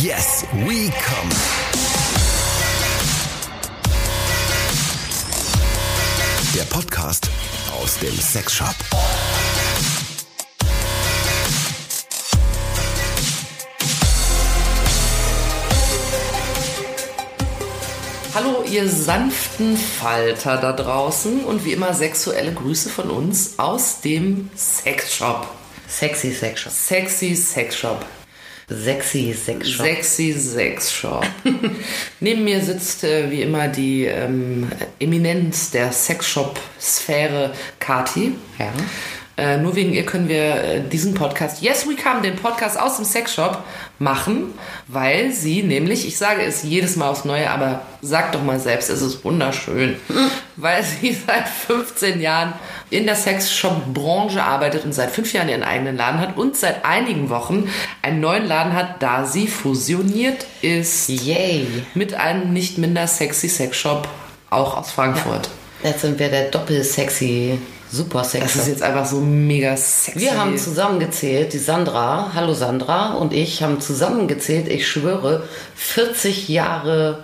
Yes, we come. Der Podcast aus dem Sexshop. Hallo, ihr sanften Falter da draußen und wie immer sexuelle Grüße von uns aus dem Sexshop. Sexy Sexshop. Sexy Sexshop. Sexy Sexshop. Sexy Sexshop. Neben mir sitzt äh, wie immer die ähm, Eminenz der Sexshop-Sphäre, Kati. ja. Äh, nur wegen ihr können wir äh, diesen Podcast, Yes We Come, den Podcast aus dem Sexshop machen, weil sie nämlich, ich sage es jedes Mal aufs Neue, aber sag doch mal selbst, es ist wunderschön, weil sie seit 15 Jahren in der Sexshop-Branche arbeitet und seit fünf Jahren ihren eigenen Laden hat und seit einigen Wochen einen neuen Laden hat, da sie fusioniert ist Yay. mit einem nicht minder sexy Sexshop, auch aus Frankfurt. Jetzt sind wir der doppel-sexy, super Das ist jetzt einfach so mega sexy. Wir haben zusammengezählt, die Sandra, hallo Sandra, und ich haben zusammengezählt, ich schwöre, 40 Jahre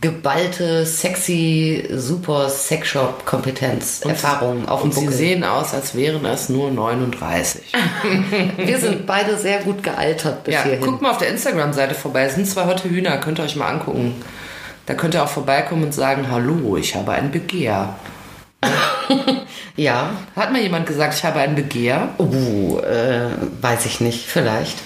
geballte, sexy, super Sexshop-Kompetenz, Erfahrung auf dem Und sie Buckel. sehen aus, als wären es nur 39. Wir sind beide sehr gut gealtert bis ja, hierhin. guckt mal auf der Instagram-Seite vorbei. Es sind zwei Hotte Hühner, könnt ihr euch mal angucken. Da könnt ihr auch vorbeikommen und sagen, hallo, ich habe ein Begehr. Ja, Hat mal jemand gesagt, ich habe ein Begehr? uh, äh, weiß ich nicht, vielleicht.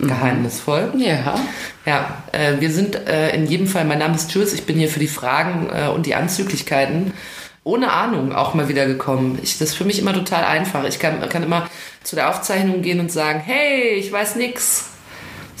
Geheimnisvoll. Ja. Ja, äh, wir sind äh, in jedem Fall, mein Name ist Jules, ich bin hier für die Fragen äh, und die Anzüglichkeiten ohne Ahnung auch mal wieder gekommen. Ich, das ist für mich immer total einfach. Ich kann, kann immer zu der Aufzeichnung gehen und sagen, hey, ich weiß nix.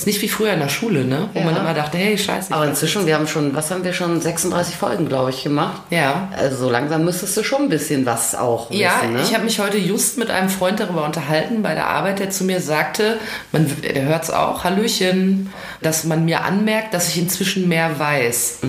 Ist nicht wie früher in der Schule, ne? Wo Ja. man immer dachte, hey, scheiße. Aber inzwischen, wir haben schon, was haben wir schon, 36 Folgen, glaube ich, gemacht. Ja. Also so langsam müsstest du schon ein bisschen was auch Ja, wissen, ne? ich habe mich heute just mit einem Freund darüber unterhalten bei der Arbeit, der zu mir sagte, man, der hört es auch, Hallöchen, dass man mir anmerkt, dass ich inzwischen mehr weiß.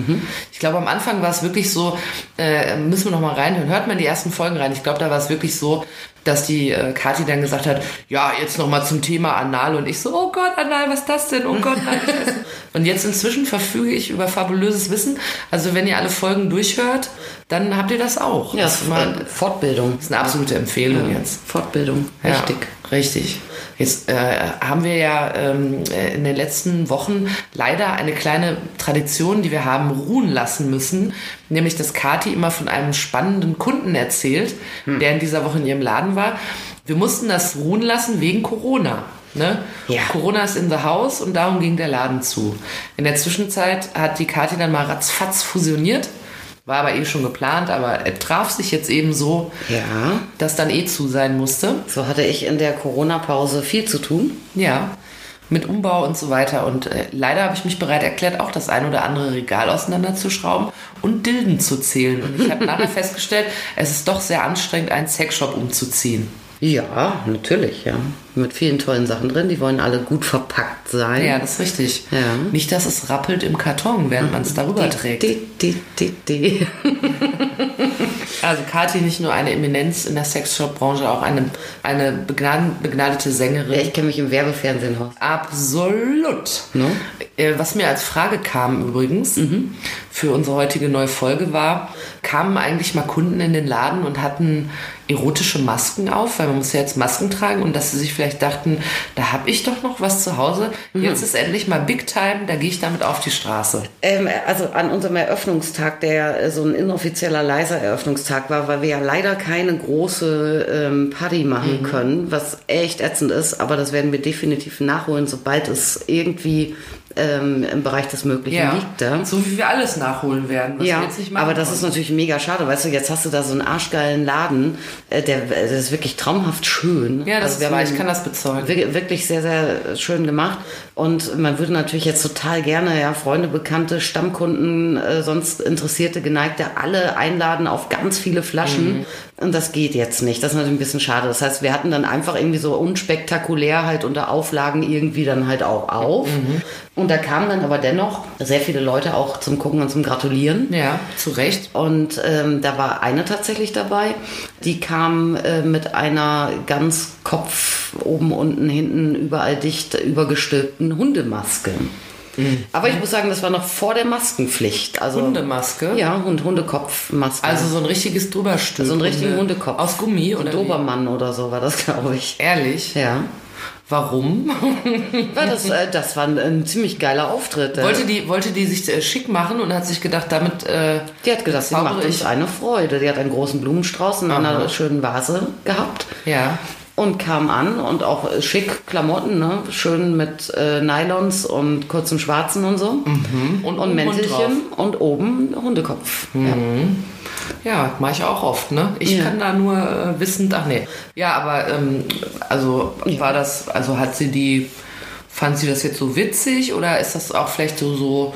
Ich glaube, am Anfang war es wirklich so, äh, müssen wir noch mal reinhören, hört man die ersten Folgen rein. Ich glaube, da war es wirklich so, dass die äh, Kathi dann gesagt hat, ja, jetzt noch mal zum Thema Anal und ich so, oh Gott, Anal, was ist das denn? Oh Gott, nein. Und jetzt inzwischen verfüge ich über fabulöses Wissen. Also wenn ihr alle Folgen durchhört, dann habt ihr das auch. ja, Das ist mal- äh, Fortbildung. das ist eine absolute Empfehlung jetzt. Fortbildung, Ja, richtig. Jetzt äh, haben wir ja ähm, äh, in den letzten Wochen leider eine kleine Tradition, die wir haben ruhen lassen müssen, nämlich dass Kati immer von einem spannenden Kunden erzählt, Hm. der in dieser Woche in ihrem Laden war. Wir mussten das ruhen lassen wegen Corona. Ne? Ja. Corona ist in the house und darum ging der Laden zu. In der Zwischenzeit hat die Kati dann mal ratzfatz fusioniert, war aber eh schon geplant, aber er traf sich jetzt eben so, Ja, dass dann eh zu sein musste. so hatte ich in der Corona-Pause viel zu tun. Ja, mit Umbau und so weiter. Und äh, leider habe ich mich bereit erklärt, auch das ein oder andere Regal auseinanderzuschrauben und Dilden zu zählen. Und ich habe nachher festgestellt, es ist doch sehr anstrengend, einen Sexshop umzuziehen. Ja, natürlich, ja. Mit vielen tollen Sachen drin. Die wollen alle gut verpackt sein. Ja, das ist richtig. Ja. Nicht, dass es rappelt im Karton, während man es darüber trägt. Die, die, die, die. Also Kathi nicht nur eine Eminenz in der Sexshop-Branche, auch eine, eine begnadete Sängerin. Ja, ich kenne mich im Werbefernsehen aus. Absolut. No? Äh, Was mir als Frage kam übrigens für unsere heutige neue Folge war, kamen eigentlich mal Kunden in den Laden und hatten erotische Masken auf, weil man muss ja jetzt Masken tragen und dass sie sich vielleicht dachten, da habe ich doch noch was zu Hause. Jetzt ist endlich mal Big Time, da gehe ich damit auf die Straße. Ähm, also an unserem Eröffnungstag, der äh, so ein inoffizieller leiser Eröffnungstag war, weil wir ja leider keine große ähm, Party machen können, was echt ätzend ist, aber das werden wir definitiv nachholen, sobald es irgendwie ähm, im Bereich des Möglichen liegt. Ja? So wie wir alles nachholen werden, Ja, aber das konnten. ist natürlich mega schade. Weißt du, jetzt hast du da so einen arschgeilen Laden, äh, der, der ist wirklich traumhaft schön. Ja, das Also ist wahr, ich kann das bezeugen. wir- wirklich sehr, sehr schön gemacht. Und man würde natürlich jetzt total gerne, ja, Freunde, Bekannte, Stammkunden, äh, sonst Interessierte, Geneigte, alle einladen auf ganz viele Flaschen. Mhm. Und das geht jetzt nicht. Das ist natürlich ein bisschen schade. Das heißt, wir hatten dann einfach irgendwie so unspektakulär halt unter Auflagen irgendwie dann halt auch auf. Mhm. Und da kamen dann aber dennoch sehr viele Leute auch zum Gucken und zum Gratulieren. Ja, zu Recht. Und ähm, da war eine tatsächlich dabei, die kam äh, mit einer ganz Kopf oben, unten, hinten, überall dicht übergestülpten Hundemaske. Aber ich muss sagen, das war noch vor der Maskenpflicht. Also, Hundemaske? Ja, und Hundekopfmaske. Also so ein richtiges Drüberstülpen. so einen richtigen Hunde- Hundekopf. Aus Gummi oder wie? Dobermann oder so war das, glaube ich. Ehrlich? Ja. Warum? War das, äh, das war ein, ein ziemlich geiler Auftritt. äh. wollte, die, wollte die sich äh, schick machen und hat sich gedacht, damit. Äh, Die hat gedacht, sie macht uns eine Freude. Die hat einen großen Blumenstrauß in einer Aha. schönen Vase gehabt. Ja. Und kam an und auch äh, schick Klamotten, ne? schön mit äh, Nylons und kurzem Schwarzen und so. Und, Und Hund Mäntelchen und oben Hundekopf. Ja. Ja, mache ich auch oft, ne? Ich Ja. kann da nur äh, wissend, ach nee. Ja, aber ähm, also war das, also hat sie die, fand sie das jetzt so witzig oder ist das auch vielleicht so, so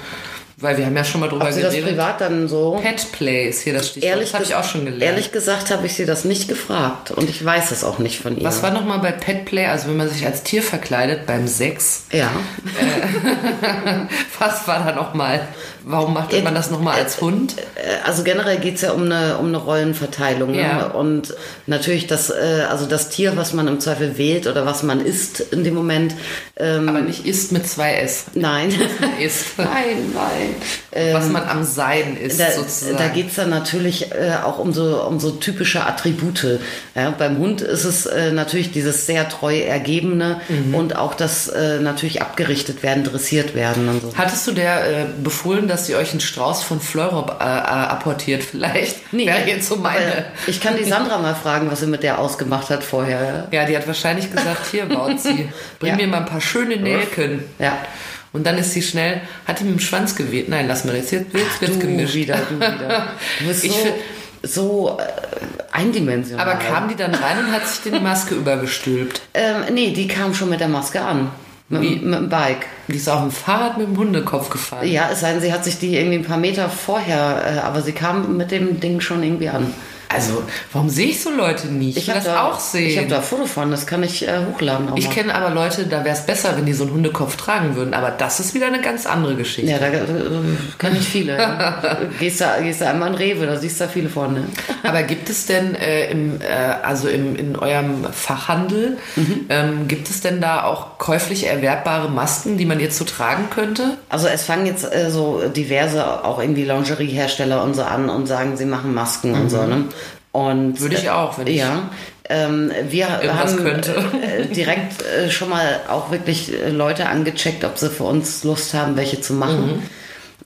weil wir haben ja schon mal drüber Ob sie das geredet. privat dann so... Pet Play ist hier das Stichwort. Ehrlich, das habe ich auch schon gelernt. Ehrlich gesagt habe ich sie das nicht gefragt und ich weiß es auch nicht von ihr. Was war nochmal bei Pet Play, also wenn man sich als Tier verkleidet beim Sex? Ja, Was war da nochmal? Warum macht man das nochmal als Hund? Äh, also generell geht es ja um eine, um eine Rollenverteilung. Ja. Ne? Und natürlich das, äh, also das Tier, was man im Zweifel wählt oder was man isst in dem Moment. Ähm, Aber nicht ist mit zwei S. nein. Ist. nein, nein. Was man am Sein ist, Da, sozusagen. da geht es dann natürlich äh, auch um so, um so typische Attribute. Ja, beim Hund ist es äh, natürlich dieses sehr treu Ergebene Mhm. und auch das äh, natürlich abgerichtet werden, dressiert werden und so. Hattest du der äh, befohlen, dass sie euch einen Strauß von Fleurop äh, äh, apportiert vielleicht? Wäre jetzt so meine. Ich kann die Sandra mal fragen, was sie mit der ausgemacht hat vorher. Ja, die hat wahrscheinlich gesagt, hier baut sie. Bring Ja. mir mal ein paar schöne Nelken. Ja. Und dann ist sie schnell, hat die mit dem Schwanz geweht. Nein, lass mal, jetzt wird jetzt wird's Du gemischt. wieder, du wieder. Du bist so, find- so äh, eindimensional. Aber kam die dann rein und hat sich die Maske übergestülpt? Ähm, nee, die kam schon mit der Maske an. Mit, Wie? mit dem Bike. Die ist auf dem Fahrrad mit dem Hundekopf gefahren. Ja, es sei denn, sie hat sich die irgendwie ein paar Meter vorher, äh, aber sie kam mit dem Ding schon irgendwie an. Also, warum sehe ich so Leute nie? Ich, will das auch sehen. Ich habe da ein Foto von, das kann ich äh, hochladen. Ich kenne aber Leute, da wäre es besser, wenn die so einen Hundekopf tragen würden. Aber das ist wieder eine ganz andere Geschichte. Ja, da äh, kann ich viele. ja. gehst, du, gehst du einmal in Rewe, da siehst du da viele von. Ne? Aber gibt es denn äh, im, äh, also im, in eurem Fachhandel, Mhm. ähm, gibt es denn da auch käuflich erwerbbare Masken, die man jetzt so tragen könnte? Also es fangen jetzt äh, so diverse auch irgendwie Lingeriehersteller und so an und sagen, sie machen Masken und so. Ne? Und. Würde ich auch, wenn ich ja. Ähm, wir haben könnte. Äh, direkt äh, schon mal auch wirklich äh, Leute angecheckt, ob sie für uns Lust haben, welche zu machen. Mhm.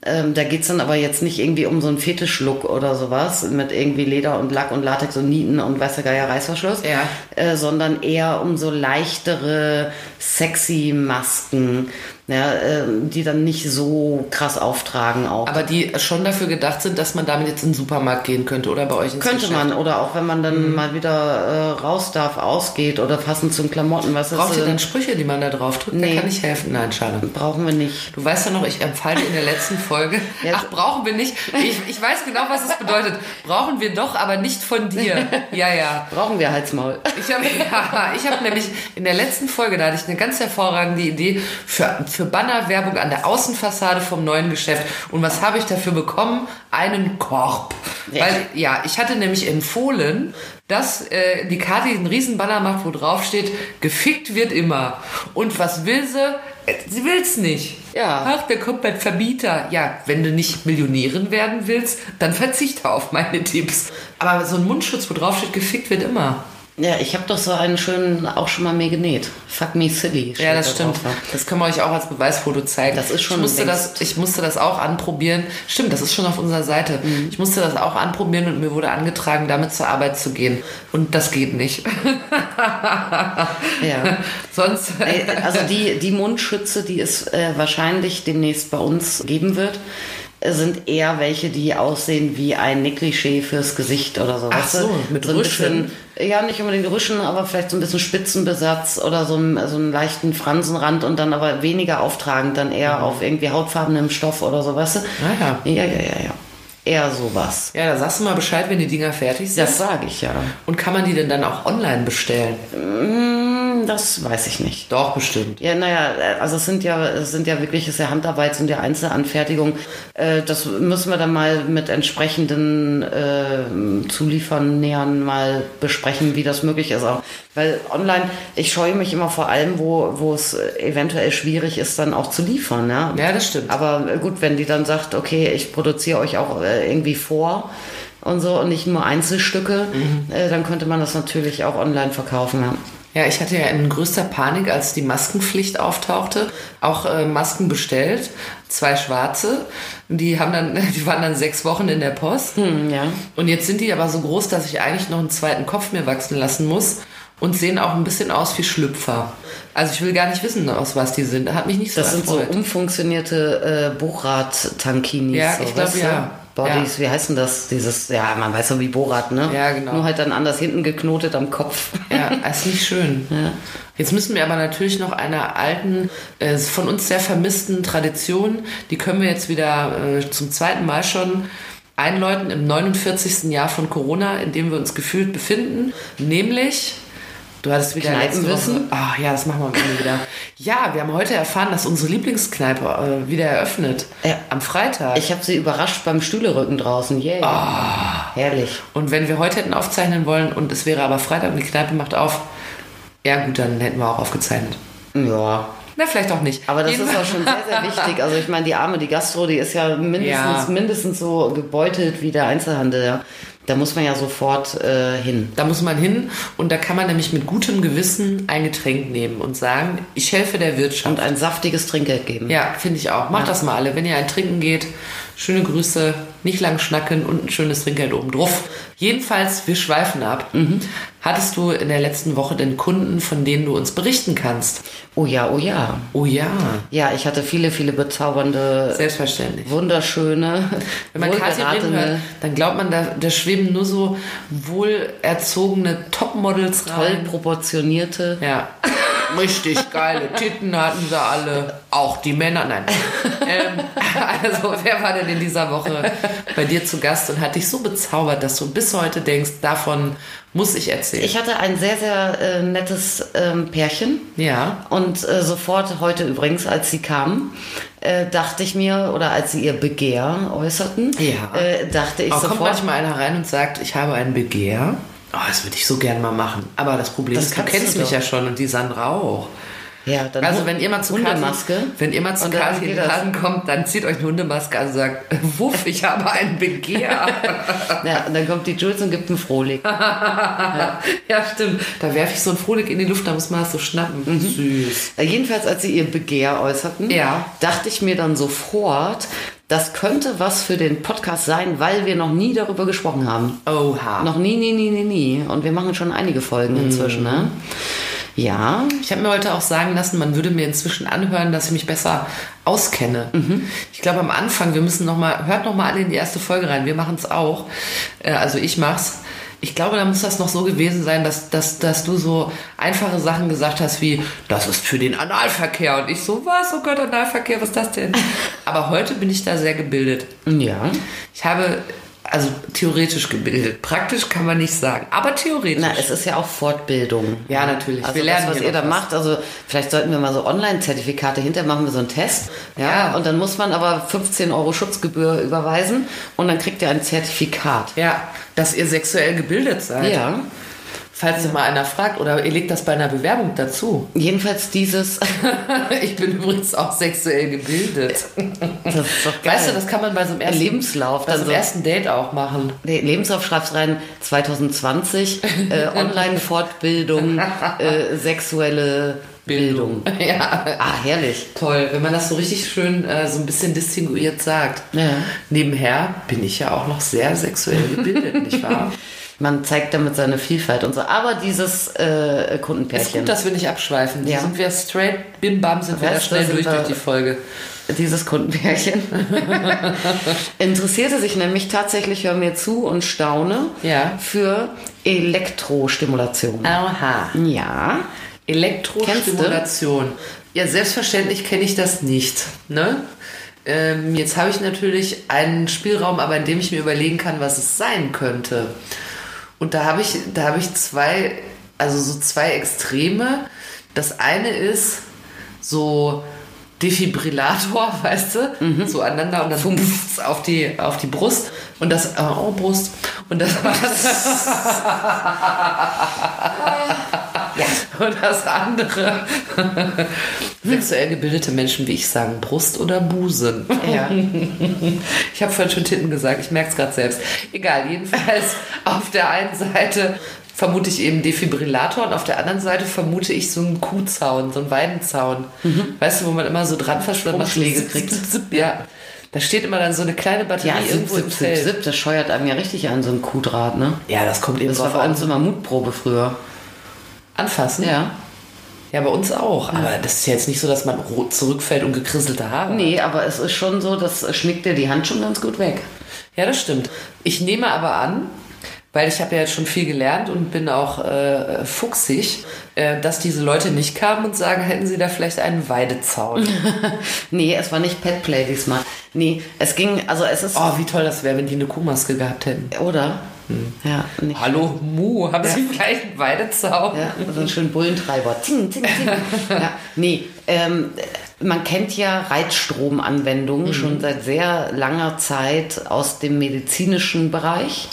Ähm, da geht's dann aber jetzt nicht irgendwie um so einen Fetischlook oder sowas mit irgendwie Leder und Lack und Latex und Nieten und weißer Geier Reißverschluss, Ja. äh, sondern eher um so leichtere, sexy Masken, ja, äh, die dann nicht so krass auftragen auch. Aber die schon dafür gedacht sind, dass man damit jetzt in den Supermarkt gehen könnte oder bei euch ins Könnte Geschäft. man, oder auch wenn man dann Mhm. mal wieder äh, raus darf, ausgeht oder passend zum Klamotten, was Braucht ist, ihr äh, dann Sprüche, die man da drauf drückt? Nee. Da kann ich helfen. Nein, schade. brauchen wir nicht. Du weißt ja noch, ich empfahl in der letzten Folge. Ja. Ach, brauchen wir nicht. Ich, ich weiß genau, was es bedeutet. Brauchen wir doch, aber nicht von dir. Ja, ja. Brauchen wir Halsmaul. Ich habe ja, ich hab nämlich in der letzten Folge, da hatte ich eine ganz hervorragende Idee für, für Bannerwerbung an der Außenfassade vom neuen Geschäft. Und was habe ich dafür bekommen? Einen Korb. Ja. Weil, ja, ich hatte nämlich empfohlen, dass äh, die Karte einen riesen Banner macht, wo drauf steht, gefickt wird immer. Und was will sie? Äh, Sie will's nicht. Ja. Ach, der kommt mein Verbieter. Ja, wenn du nicht Millionärin werden willst, dann verzichte auf meine Tipps. Aber so ein Mundschutz, wo drauf steht, gefickt wird immer. Ja, ich habe doch so einen schönen auch schon mal mir genäht. Fuck me silly. Ja, das da stimmt. drauf. Das können wir euch auch als Beweisfoto zeigen. Das ist schon ich musste das, ich musste das auch anprobieren. Stimmt, das ist schon auf unserer Seite. Mhm. Ich musste das auch anprobieren und mir wurde angetragen, damit zur Arbeit zu gehen. Und das geht nicht. Ja. Sonst. Also die, die Mundschütze, die es äh, wahrscheinlich demnächst bei uns geben wird, sind eher welche, die aussehen wie ein Negligé fürs Gesicht oder so. Ach so, mit ein Rüschen. bisschen- Ja, nicht unbedingt Rüschen, aber vielleicht so ein bisschen Spitzenbesatz oder so einen, so einen leichten Fransenrand und dann aber weniger auftragend, dann eher auf irgendwie hautfarbenem Stoff oder so, weißt du? Ah ja. Ja, ja, ja, ja. Eher sowas. Ja, da sagst du mal Bescheid, wenn die Dinger fertig sind. Das sage ich ja. Und kann man die denn dann auch online bestellen? Mm, Hm, Das weiß ich nicht. Doch, bestimmt. Ja, naja, also es sind ja, es sind ja wirklich, es ist ja Handarbeit, sind ja Einzelanfertigungen. Äh, das müssen wir dann mal mit entsprechenden äh, Zuliefernähern mal besprechen, wie das möglich ist. Auch. Weil online, ich scheue mich immer vor allem, wo, wo es eventuell schwierig ist, dann auch zu liefern. Ja, Ja, das stimmt. Aber gut, wenn die dann sagt, okay, ich produziere euch auch äh, irgendwie vor und so und nicht nur Einzelstücke, Mhm. äh, dann könnte man das natürlich auch online verkaufen. Ja. Ja, ich hatte ja in größter Panik, als die Maskenpflicht auftauchte, auch äh, Masken bestellt, zwei schwarze. Die haben dann, die waren dann sechs Wochen in der Post. Hm, ja. Und jetzt sind die aber so groß, dass ich eigentlich noch einen zweiten Kopf mir wachsen lassen muss und sehen auch ein bisschen aus wie Schlüpfer. Also ich will gar nicht wissen, aus was die sind. Hat mich nicht so Das sind so erfreut. umfunktionierte äh, Buchrad-Tankinis. Ja, so, ich glaub, weißt du? ja. Bodies, wie heißt denn das? Dieses, ja, man weiß ja wie Bohrrad, ne? Ja, genau. Nur halt dann anders hinten geknotet am Kopf. Ja, ist nicht schön. Jetzt müssen wir aber natürlich noch einer alten, äh, von uns sehr vermissten Tradition, die können wir jetzt wieder äh, zum zweiten Mal schon einläuten im 49. Jahr von Corona, in dem wir uns gefühlt befinden, nämlich Du hattest wieder letzte Woche. Kneipenwissen? Ah ja, das machen wir am Ende wieder. Ja, wir haben heute erfahren, dass unsere Lieblingskneipe äh, wieder eröffnet. Ja. Am Freitag. Ich habe sie überrascht beim Stühlerücken draußen. Yay. Ah. Herrlich. Und wenn wir heute hätten aufzeichnen wollen und es wäre aber Freitag und die Kneipe macht auf, ja gut, dann hätten wir auch aufgezeichnet. Ja. Na, vielleicht auch nicht. Aber das Jedenfalls- ist auch schon sehr, sehr wichtig. Also ich meine, die Arme, die Gastro, die ist ja mindestens, Ja. mindestens so gebeutelt wie der Einzelhandel. Ja. Da muss man ja sofort äh, hin. Da muss man hin und da kann man nämlich mit gutem Gewissen ein Getränk nehmen und sagen, ich helfe der Wirtschaft. Und ein saftiges Trinkgeld geben. ja, finde ich auch. Macht Ja. das mal alle. Wenn ihr ein Trinken geht, schöne Grüße, nicht lang schnacken und ein schönes Trinkgeld oben drauf. Jedenfalls, wir schweifen ab. Mhm. Hattest du in der letzten Woche denn Kunden, von denen du uns berichten kannst? Oh ja, oh ja. Oh ja, Ja, ich hatte viele, viele bezaubernde, selbstverständlich. wunderschöne, Wenn man Kathi reden hört, dann glaubt man, da, da schweben nur so wohlerzogene Topmodels toll rein. proportionierte. Ja. Richtig geile Titten hatten sie alle. Auch die Männer. Nein. ähm, also, wer war denn in dieser Woche bei dir zu Gast und hat dich so bezaubert, dass du bis heute denkst, davon muss ich erzählen? Ich hatte ein sehr, sehr äh, nettes ähm, Pärchen. ja. Und äh, sofort heute übrigens, als sie kamen, äh, dachte ich mir, oder als sie ihr Begehr äußerten, Ja. äh, dachte ich kommt sofort, manchmal einer rein und sagt, ich habe ein Begehr. Oh, das würde ich so gern mal machen. Aber das Problem Das ist, du kennst du mich ja schon und die Sandra auch. ja, dann Also wenn ihr mal zu Hundemaske. Kathi, wenn ihr mal zu Kathi in den. Laden kommt, dann zieht euch eine Hundemaske an und sagt, wuff, ich habe ein Begehr. Ja, und dann kommt die Jules und gibt einen Frohlich. ja, stimmt. Da werfe ich so ein Frohlig in die Luft, da muss man das so schnappen. Süß. Äh, Jedenfalls, als sie ihr Begehr äußerten, Ja. dachte ich mir dann sofort, das könnte was für den Podcast sein, weil wir noch nie darüber gesprochen haben. Oha. Noch nie, nie, nie, nie, nie. Und wir machen schon einige Folgen inzwischen, ne? Ja, Ich habe mir heute auch sagen lassen, man würde mir inzwischen anhören, dass ich mich besser auskenne. Ich glaube am Anfang, wir müssen noch mal, hört noch mal alle in die erste Folge rein. Wir machen es auch. Äh, Also ich mach's. Ich glaube, da muss das noch so gewesen sein, dass, dass, dass du so einfache Sachen gesagt hast wie, das ist für den Analverkehr. Und ich so, was? Oh Gott, Analverkehr, was ist das denn? Aber heute bin ich da sehr gebildet. ja. Ich habe, also theoretisch gebildet. Praktisch kann man nicht sagen, aber theoretisch. Na, es ist ja auch Fortbildung. Ja, natürlich. Also Wir lernen das, was ihr da was. macht, also vielleicht sollten wir mal so Online-Zertifikate hinter, machen wir so einen Test. Ja, Ja. und dann muss man aber 15 Euro Schutzgebühr überweisen und dann kriegt ihr ein Zertifikat. Ja, dass ihr sexuell gebildet seid. Ja. Falls mal einer fragt oder ihr legt das bei einer Bewerbung dazu. Jedenfalls dieses, Ich bin übrigens auch sexuell gebildet. das ist doch geil. Weißt du, das kann man bei so einem ersten, Lebenslauf, bei so einem ersten Date auch machen. Nee, Lebenslauf schreibst rein 2020, äh, Online-Fortbildung, äh, sexuelle Bildung. Ja, Ah, herrlich. toll, wenn man das so richtig schön äh, so ein bisschen distinguiert sagt. Ja. Nebenher bin ich ja auch noch sehr sexuell gebildet, nicht wahr? Man zeigt damit seine Vielfalt und so. Aber dieses äh, Ist Kundenpärchen, gut, dass wir nicht abschweifen. Ja. Sind wir straight, bim bam, sind wir da schnell durch durch die Folge. dieses Kundenpärchen interessierte sich nämlich tatsächlich, hör mir zu und staune, Ja. für Elektrostimulation. Aha. Ja. Elektrostimulation. Ja, selbstverständlich kenne ich das nicht. Ne? Ähm, jetzt habe ich natürlich einen Spielraum, aber in dem ich mir überlegen kann, was es sein könnte. Und da habe ich, da habe ich zwei, also so zwei Extreme. Das eine ist so Defibrillator, weißt du, so aneinander und dann Fumpf auf die, auf die Brust. Und das, oh Brust, und das, und das andere, sexuell gebildete Menschen, wie ich sagen, Brust oder Busen. Ja. Ich habe vorhin schon Titten gesagt, ich merke es gerade selbst. Egal, jedenfalls auf der einen Seite vermute ich eben Defibrillator und auf der anderen Seite vermute ich so einen Kuhzaun, so einen Weidenzaun. Weißt du, wo man immer so dran verschwindet. Umschläge kriegt. Ja. Da steht immer dann so eine kleine Batterie Ja, irgendwo zip, im Feld. zip, das scheuert einem ja richtig an, so ein Kuhdraht, ne? Ja, das kommt eben Das war drauf bei uns immer Mutprobe früher. Anfassen? Ja. Ja, bei uns auch. Aber das ist ja jetzt nicht so, dass man ro- zurückfällt und gekrisselte Haare. Nee, aber es ist schon so, das schnickt dir die Hand schon ganz gut weg. Ja, das stimmt. Ich nehme aber an, weil ich habe ja jetzt schon viel gelernt und bin auch äh, fuchsig, äh, dass diese Leute nicht kamen und sagen, hätten sie da vielleicht einen Weidezaun. Nee, es war nicht Petplay diesmal. Nee, es ging, also es ist. oh, wie toll das wäre, wenn die eine Kuhmaske gehabt hätten. Oder? Ja, nicht. Hallo, Mu, haben Sie vielleicht einen Weidezaun? Ja, so einen schönen Bullentreiber. Zing, zing, zing. ja, nee, ähm, man kennt ja Reitstromanwendungen schon seit sehr langer Zeit aus dem medizinischen Bereich.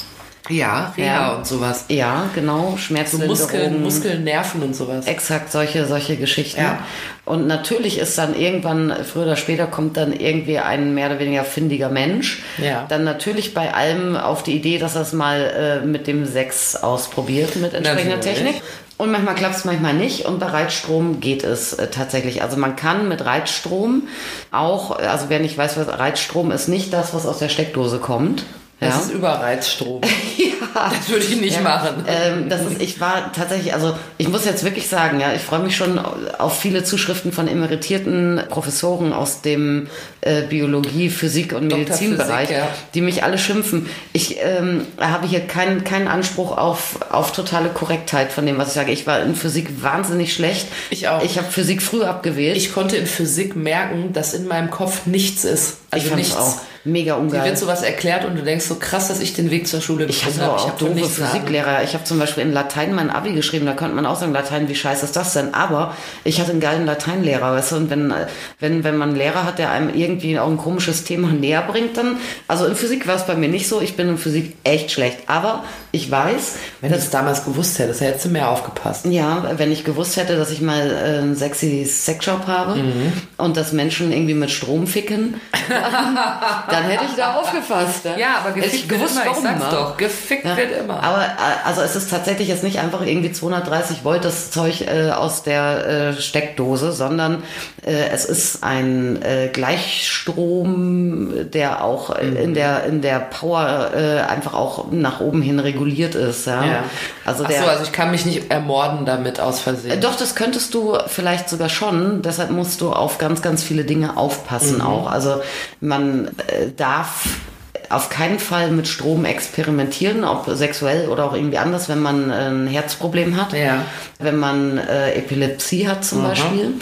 Ja, Reha Ja. und sowas. Ja, genau, So Schmerzlinderung. Muskeln, Muskeln, Nerven und sowas. Exakt solche, solche Geschichten. Ja. Und natürlich ist dann irgendwann, früher oder später kommt dann irgendwie ein mehr oder weniger findiger Mensch. Ja. Dann natürlich bei allem auf die Idee, dass er es mal äh, mit dem Sex ausprobiert, mit entsprechender Natürlich. Technik. Und manchmal klappt es, manchmal nicht. Und bei Reitstrom geht es äh, tatsächlich. Also man kann mit Reitstrom auch, also wer nicht weiß, was Reitstrom ist, nicht das, was aus der Steckdose kommt. Das Ja. ist Überreizstrom. ja. Das würde ich nicht machen. Ähm, das ist, ich war tatsächlich, also ich muss jetzt wirklich sagen, ja, ich freue mich schon auf viele Zuschriften von emeritierten Professoren aus dem äh, Biologie, Physik und. Medizinbereich, ja. die mich alle schimpfen. Ich ähm, habe hier keinen keinen Anspruch auf, auf totale Korrektheit von dem, was ich sage. Ich war in Physik wahnsinnig schlecht. Ich auch. Ich habe Physik früh abgewählt. Ich konnte in Physik merken, dass in meinem Kopf nichts ist. Also ich fand es nichts. auch mega Dir ungeil. wird sowas erklärt und du denkst so krass, dass ich den Weg zur Schule Ich gefunden habe. auch hab von doofe. Physiklehrer. Ich habe zum Beispiel in Latein mein Abi geschrieben. Da könnte man auch sagen, Latein, wie scheiße ist das denn? Aber ich hatte einen geilen Lateinlehrer, weißt du? Und wenn, wenn, wenn man einen Lehrer hat, der einem irgendwie auch ein komisches Thema näher bringt, dann, also in Physik war es bei mir nicht so. Ich bin in Physik echt schlecht. Aber ich weiß, Wenn du es damals gewusst hättest, hättest du mehr aufgepasst. ja, wenn ich gewusst hätte, dass ich mal äh, einen sexy Sexshop habe Mhm. und dass Menschen irgendwie mit Strom ficken, dann hätte ich da aufgefasst. Ja, aber gefickt ich gewusst, wird immer. warum, ich sag's ja. doch, gefickt Ja. wird immer. Aber äh, also es ist tatsächlich jetzt nicht einfach irgendwie 230 Volt das Zeug äh, aus der äh, Steckdose, sondern äh, es ist ein Gleichstrom, der auch äh, in der in der Power einfach auch nach oben hin reguliert ist. Ja. ja. Also Ach der so, also ich kann mich nicht ermorden damit aus Versehen. äh, Doch, das könntest du vielleicht sogar schon. Deshalb musst du auf ganz, ganz viele Dinge aufpassen auch. Also man äh, darf auf keinen Fall mit Strom experimentieren, ob sexuell oder auch irgendwie anders, wenn man äh, ein Herzproblem hat. Ja. Wenn man äh, Epilepsie hat zum Beispiel.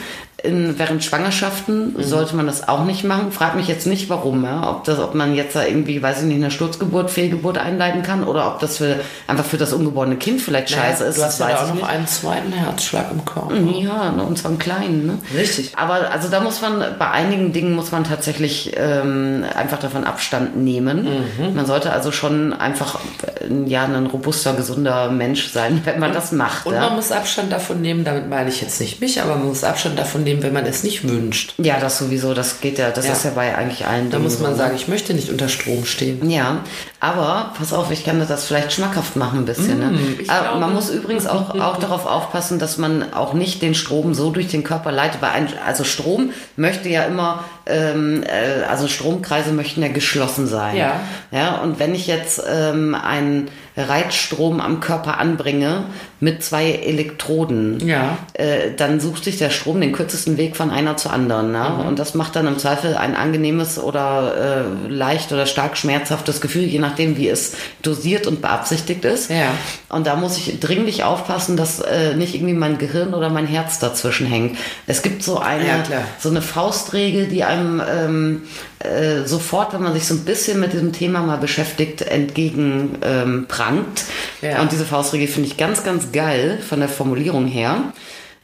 In, während Schwangerschaften sollte man das auch nicht machen. Frag mich jetzt nicht, warum. Ja? Ob, das, ob man jetzt da irgendwie, weiß ich nicht, eine Sturzgeburt, Fehlgeburt einleiten kann oder ob das für, einfach für das ungeborene Kind vielleicht scheiße ist. du das hast ja auch noch nicht. einen zweiten Herzschlag im Körper. Ja, ne, und zwar einen kleinen. Ne? Richtig. Aber also da muss man, bei einigen Dingen muss man tatsächlich ähm, einfach davon Abstand nehmen. Mhm. Man sollte also schon einfach äh, ja, ein robuster, gesunder Mensch sein, wenn man das macht. Und ja? man muss Abstand davon nehmen, damit meine ich jetzt nicht mich, aber man muss Abstand davon nehmen, wenn man es nicht wünscht. ja, das sowieso, das geht ja, das Ja. ist ja bei eigentlich allen Da Dingen muss man so, sagen, ne? ich möchte nicht unter Strom stehen. Ja, aber pass auf, ich kann das vielleicht schmackhaft machen ein bisschen. ne? Mm, ich Aber man muss übrigens auch, auch darauf aufpassen, dass man auch nicht den Strom so durch den Körper leitet. Weil ein, also Strom möchte ja immer, ähm, äh, also Stromkreise möchten ja geschlossen sein. Ja. Ja, und wenn ich jetzt ähm, einen Reitstrom am Körper anbringe mit zwei Elektroden, Ja. äh, dann sucht sich der Strom den kürzesten Weg von einer zur anderen. Ne? Mhm. Und das macht dann im Zweifel ein angenehmes oder äh, leicht oder stark schmerzhaftes Gefühl, je nachdem, wie es dosiert und beabsichtigt ist. Ja. Und da muss ich dringlich aufpassen, dass äh, nicht irgendwie mein Gehirn oder mein Herz dazwischen hängt. Es gibt so eine, Ja, so eine Faustregel, die einem ähm, äh, sofort, wenn man sich so ein bisschen mit diesem Thema mal beschäftigt, entgegen ähm, prangt. Ja. Und diese Faustregel finde ich ganz, ganz geil von der Formulierung her.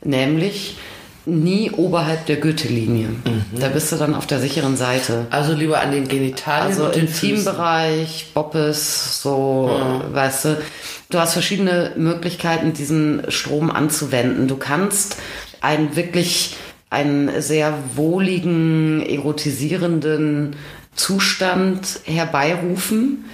nämlich nie oberhalb der Gürtellinie. Mhm. Da bist du dann auf der sicheren Seite. Also lieber an den Genitalien Also. Intimbereich, Boppes, so, weißt du. Du hast verschiedene Möglichkeiten, diesen Strom anzuwenden. Du kannst einen wirklich, einen sehr wohligen, erotisierenden Zustand herbeirufen.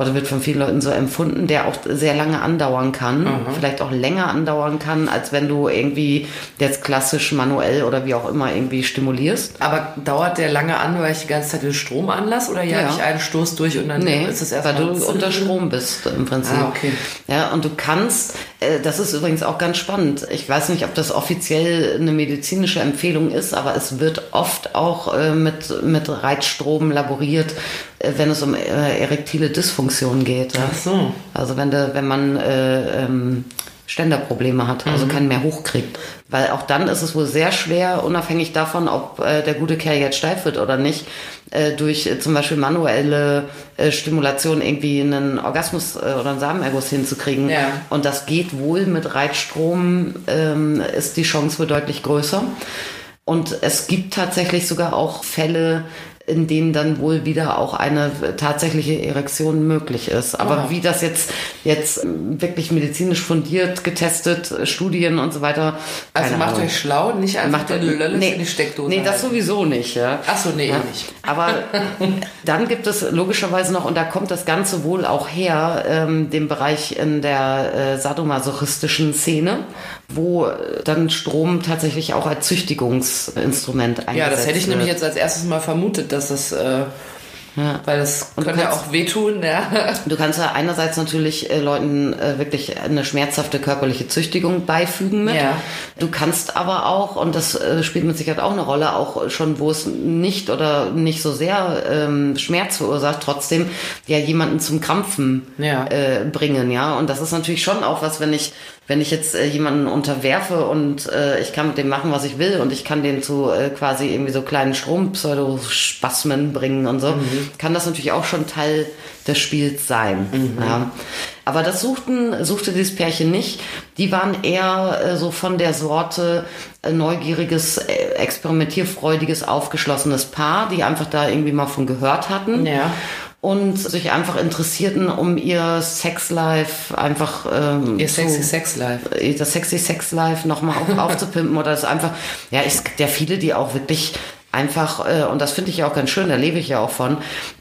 Oder wird von vielen Leuten so empfunden, der auch sehr lange andauern kann. Vielleicht auch länger andauern kann, als wenn du irgendwie jetzt klassisch manuell oder wie auch immer irgendwie stimulierst. Aber dauert der lange an, weil ich die ganze Zeit den Strom anlasse oder jag Ja. ich einen Stoß durch und dann Nee, ist es weil erstmal du unter Strom bist im Prinzip. Ah, okay. Ja, und du kannst, das ist übrigens auch ganz spannend. Ich weiß nicht, ob das offiziell eine medizinische Empfehlung ist, aber es wird oft auch äh, mit, mit Reizstrom laboriert, äh, wenn es um äh, erektile Dysfunktion geht. Ach so. Also wenn, de, wenn man äh, ähm, Ständerprobleme hat, also keinen mehr hochkriegt. Weil auch dann ist es wohl sehr schwer, unabhängig davon, ob äh, der gute Kerl jetzt steif wird oder nicht, äh, durch äh, zum Beispiel manuelle äh, Stimulation irgendwie einen Orgasmus äh, oder einen Samenerguss hinzukriegen. Ja. Und das geht wohl mit Reizstrom, ähm, ist die Chance wohl deutlich größer. Und es gibt tatsächlich sogar auch Fälle, in denen dann wohl wieder auch eine tatsächliche Erektion möglich ist. Aber Aha. wie das jetzt, jetzt wirklich medizinisch fundiert, getestet, Studien und so weiter. Also macht Ahnung. euch schlau, nicht einfach Macht den Lölles nee, in die Steckdose. Nee, das sowieso nicht. Ja. Ach so, nee, Ja. nicht. Aber dann gibt es logischerweise noch, und da kommt das Ganze wohl auch her, ähm, den Bereich in der äh, sadomasochistischen Szene, wo äh, dann Strom tatsächlich auch als Züchtigungsinstrument eingesetzt Ja, das hätte ich wird. nämlich jetzt als erstes mal vermutet, dass das, äh, Ja. weil das könnte ja auch wehtun, ja. Du kannst ja einerseits natürlich äh, Leuten äh, wirklich eine schmerzhafte körperliche Züchtigung beifügen mit. Ja. Du kannst aber auch, und das äh, spielt mit Sicherheit auch eine Rolle, auch schon, wo es nicht oder nicht so sehr ähm, Schmerz verursacht, trotzdem ja jemanden zum Krampfen Ja. äh, bringen, ja. Und das ist natürlich schon auch was, wenn ich wenn ich jetzt äh, jemanden unterwerfe und äh, ich kann mit dem machen, was ich will und ich kann den zu äh, quasi irgendwie so kleinen Strompseudospasmen bringen und so, kann das natürlich auch schon Teil des Spiels sein. Ja. Aber das suchten, suchte dieses Pärchen nicht. Die waren eher äh, so von der Sorte äh, neugieriges, äh, experimentierfreudiges, aufgeschlossenes Paar, die einfach da irgendwie mal von gehört hatten Ja. Und sich einfach interessierten, um ihr Sexlife einfach ähm, Ihr sexy Sex-Life. das sexy Sex Life nochmal auf, aufzupimpen oder das einfach, ja, es gibt ja viele, die auch wirklich einfach, äh, und das finde ich ja auch ganz schön, da lebe ich ja auch von,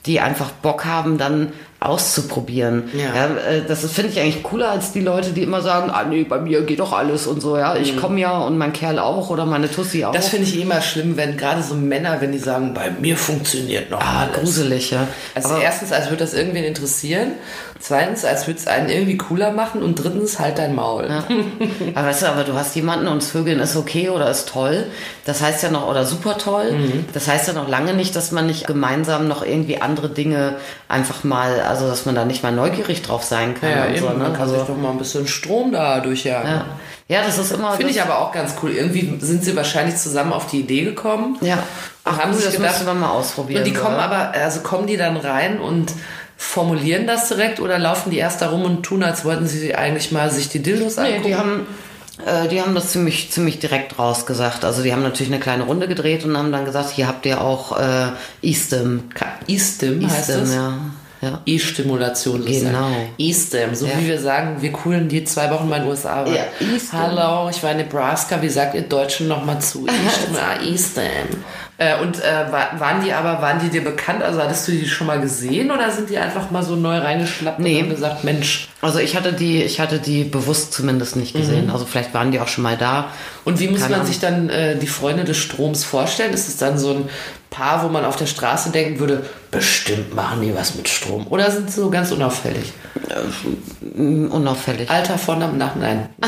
die einfach Bock haben, dann auszuprobieren. Ja. äh, das finde ich eigentlich cooler als die Leute, die immer sagen, ah nee, bei mir geht doch alles und so, ja, ich komme ja und mein Kerl auch oder meine Tussi auch. Mhm. Das finde ich immer schlimm, wenn gerade so Männer, wenn die sagen, bei mir funktioniert noch ah, alles. gruselig, ja. Also Aber- erstens, als würde das irgendwen interessieren. Zweitens, als würde es einen irgendwie cooler machen. Und drittens, halt dein Maul. Aber weißt du, aber du hast jemanden und Vögeln ist okay oder ist toll. Das heißt ja noch, oder super toll. Mhm. Das heißt ja noch lange nicht, dass man nicht gemeinsam noch irgendwie andere Dinge einfach mal, also dass man da nicht mal neugierig drauf sein kann. Ja, und eben. so, ne? Man kann also, sich doch mal ein bisschen Strom da durchjagen. ja. ja, das ist immer. Finde ich aber auch ganz cool. Irgendwie sind sie wahrscheinlich zusammen auf die Idee gekommen. Ja. Und haben sich das gedacht, müsste man mal ausprobieren. Und die so, kommen ja. aber, also kommen die dann rein und formulieren das direkt oder laufen die erst da rum und tun, als wollten sie eigentlich mal sich die Dildos Nee, angucken? die haben, äh, die haben das ziemlich, ziemlich direkt rausgesagt. Also die haben natürlich eine kleine Runde gedreht und haben dann gesagt, hier habt ihr auch äh, E-Stim. E-Stim heißt E-Stim, das? ja. Ja. E-Stimulation sozusagen. Genau. E-Stim, so Ja. wie wir sagen, wir coolen die zwei Wochen mal in den USA. Ja, E-Stim. Hallo, ich war in Nebraska, wie sagt ihr Deutschen nochmal zu? Ah, E-Stim. Äh, und äh, wa- waren die aber, waren die dir bekannt? Also hattest du die schon mal gesehen oder sind die einfach mal so neu reingeschlappt Nee. und haben gesagt, Mensch. Also ich hatte die, ich hatte die bewusst zumindest nicht gesehen. Also vielleicht waren die auch schon mal da. Und wie muss Keine man Ahnung. sich dann äh, die Freunde des Stroms vorstellen? Ist es dann so ein Paar, wo man auf der Straße denken würde, bestimmt machen die was mit Strom? Oder sind sie so ganz unauffällig? Mm, Unauffällig. Alter, Vorname, Nachnamen.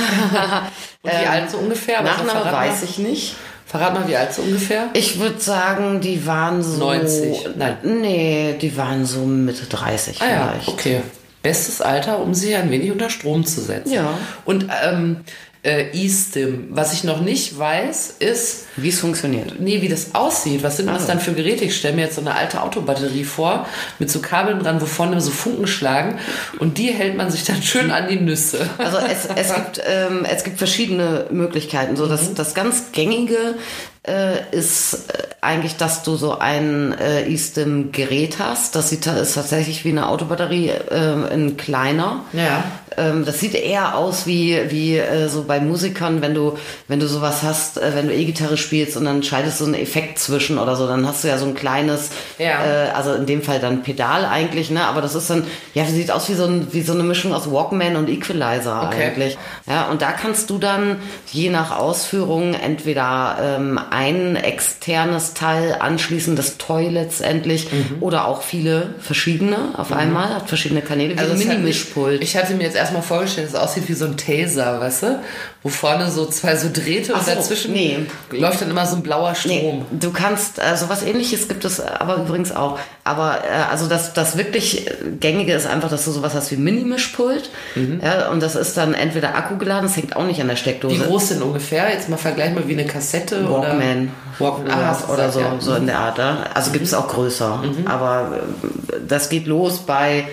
Und wie alt so ungefähr? Ähm, Nachname weiß ich nicht. Verrat mal, wie alt so ungefähr? Ich würde sagen, die waren so. 90, nein. Nee, die waren so Mitte 30 Ah ja, vielleicht. okay. Bestes Alter, um sich ein wenig unter Strom zu setzen. Ja. Und ähm, äh, eStim. Was ich noch nicht weiß, ist, Wie es funktioniert. nee, wie das aussieht. Was sind das dann für Geräte? Ich stelle mir jetzt so eine alte Autobatterie vor, mit so Kabeln dran, wo vorne so Funken schlagen. Und die hält man sich dann schön an die Nüsse. Also es, es, gibt, ähm, es gibt verschiedene Möglichkeiten. So das, das ganz gängige äh, ist äh, eigentlich, dass du so ein äh, eSIM-Gerät hast. Das sieht, ist tatsächlich wie eine Autobatterie äh, in kleiner. Ja. Ähm, das sieht eher aus wie, wie äh, so bei Musikern, wenn du, wenn du sowas hast, äh, wenn du E-Gitarre spielst und dann schaltest du einen Effekt zwischen oder so, dann hast du ja so ein kleines, Ja. äh, also in dem Fall dann Pedal eigentlich, ne? Aber das ist dann, ja, sieht aus wie so, ein, wie so eine Mischung aus Walkman und Equalizer Okay. eigentlich. Ja, und da kannst du dann je nach Ausführung entweder ähm, ein externes Teil anschließen, das Toy letztendlich, Mhm. oder auch viele verschiedene auf einmal, hat verschiedene Kanäle, wie Also ein Mini-Mischpult. Ich hatte mir jetzt erstmal vorgestellt, es aussieht wie so ein Taser, weißt du? Wo vorne so zwei so Drähte Ach und dazwischen nee. läuft dann immer so ein blauer Nee, Strom. du kannst, also was ähnliches gibt es aber übrigens auch. Aber äh, also das, das wirklich gängige ist einfach, dass du sowas hast wie Mini-Mischpult. Mhm. Ja, und das ist dann entweder Akku geladen, das hängt auch nicht an der Wie Steckdose. groß denn ungefähr? Jetzt mal vergleich mal wie eine Kassette Walkman. oder Walkman ah, oder so, ja. Mhm. so in der Art. Ja? Also gibt es auch größer. Aber äh, das geht los bei,